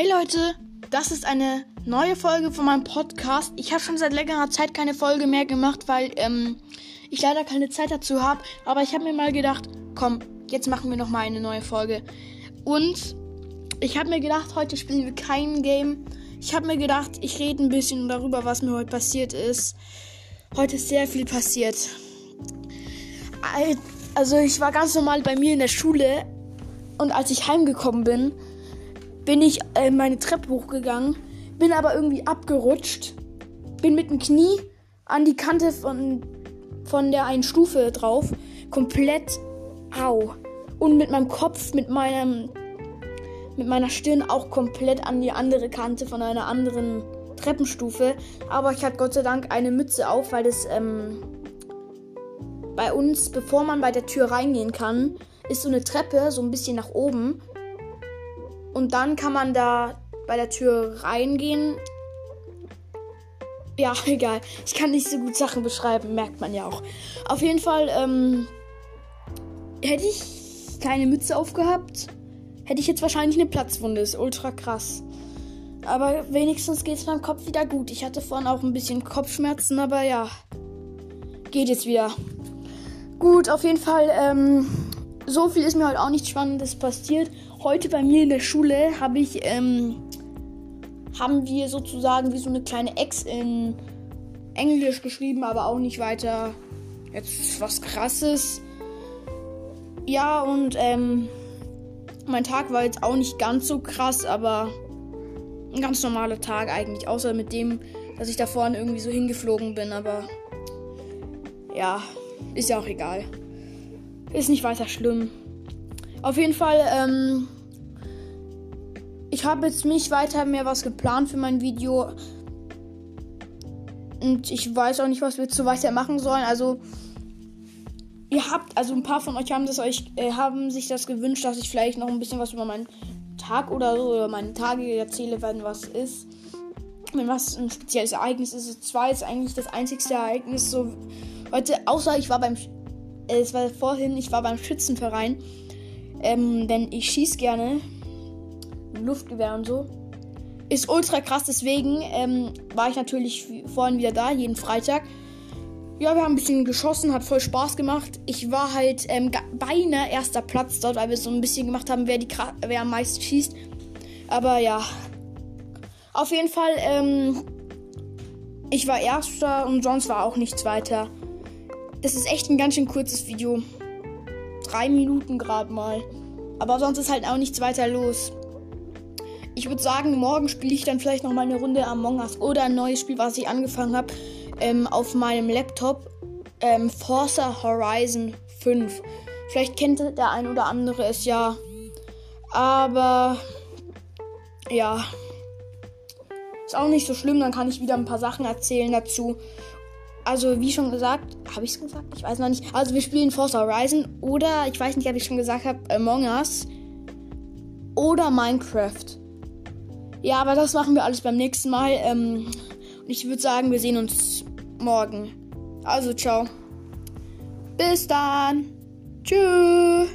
Hey Leute, das ist eine neue Folge von meinem Podcast. Ich habe schon seit längerer Zeit keine Folge mehr gemacht, weil ähm, ich leider keine Zeit dazu habe. Aber ich habe mir mal gedacht, komm, jetzt machen wir noch mal eine neue Folge. Und ich habe mir gedacht, heute spielen wir kein Game. Ich habe mir gedacht, ich rede ein bisschen darüber, was mir heute passiert ist. Heute ist sehr viel passiert. Also ich war ganz normal bei mir in der Schule und als ich heimgekommen bin, bin ich äh, meine Treppe hochgegangen, bin aber irgendwie abgerutscht, bin mit dem Knie an die Kante von, von der einen Stufe drauf, komplett au. Und mit meinem Kopf, mit meinem, mit meiner Stirn auch komplett an die andere Kante von einer anderen Treppenstufe. Aber ich hatte Gott sei Dank eine Mütze auf, weil das ähm, bei uns, bevor man bei der Tür reingehen kann, ist so eine Treppe so ein bisschen nach oben. Und dann kann man da bei der Tür reingehen. Ja, egal. Ich kann nicht so gut Sachen beschreiben, merkt man ja auch. Auf jeden Fall, ähm, hätte ich keine Mütze aufgehabt, hätte ich jetzt wahrscheinlich eine Platzwunde. Ist ultra krass. Aber wenigstens geht es meinem Kopf wieder gut. Ich hatte vorhin auch ein bisschen Kopfschmerzen, aber ja, geht jetzt wieder. Gut, auf jeden Fall, ähm, so viel ist mir heute auch nichts Spannendes passiert. Heute bei mir in der Schule habe ich, ähm, haben wir sozusagen wie so eine kleine Ex in Englisch geschrieben, aber auch nicht weiter jetzt was krasses. Ja, und ähm, mein Tag war jetzt auch nicht ganz so krass, aber ein ganz normaler Tag eigentlich, außer mit dem, dass ich da vorne irgendwie so hingeflogen bin, aber ja, ist ja auch egal. Ist nicht weiter schlimm. Auf jeden Fall, ähm, ich habe jetzt nicht weiter mehr was geplant für mein Video. Und ich weiß auch nicht, was wir so weiter machen sollen. Also, ihr habt, also ein paar von euch haben das euch, äh, haben sich das gewünscht, dass ich vielleicht noch ein bisschen was über meinen Tag oder so, über meine Tage erzähle, wenn was ist. Wenn was ein spezielles Ereignis ist. Es war jetzt eigentlich das einzigste Ereignis so heute, außer ich war beim es war vorhin, ich war beim Schützenverein. Ähm, denn ich schieße gerne. Luftgewehr und so. Ist ultra krass, deswegen ähm, war ich natürlich vorhin wieder da, jeden Freitag. Ja, wir haben ein bisschen geschossen, hat voll Spaß gemacht. Ich war halt ähm, beinahe erster Platz dort, weil wir so ein bisschen gemacht haben, wer, die, wer am meisten schießt. Aber ja. Auf jeden Fall, ähm, ich war erster und sonst war auch nichts weiter. Das ist echt ein ganz schön kurzes Video. Drei Minuten gerade mal. Aber sonst ist halt auch nichts weiter los. Ich würde sagen, morgen spiele ich dann vielleicht noch mal eine Runde Among Us oder ein neues Spiel, was ich angefangen habe, ähm, auf meinem Laptop. Ähm, Forza Horizon 5. Vielleicht kennt der ein oder andere es ja. Aber ja. Ist auch nicht so schlimm, dann kann ich wieder ein paar Sachen erzählen dazu also wie schon gesagt, habe ich es gesagt? Ich weiß noch nicht. Also wir spielen Forza Horizon oder ich weiß nicht, ob ich schon gesagt habe, Among Us oder Minecraft. Ja, aber das machen wir alles beim nächsten Mal. Ähm, und ich würde sagen, wir sehen uns morgen. Also ciao. Bis dann. Tschüss.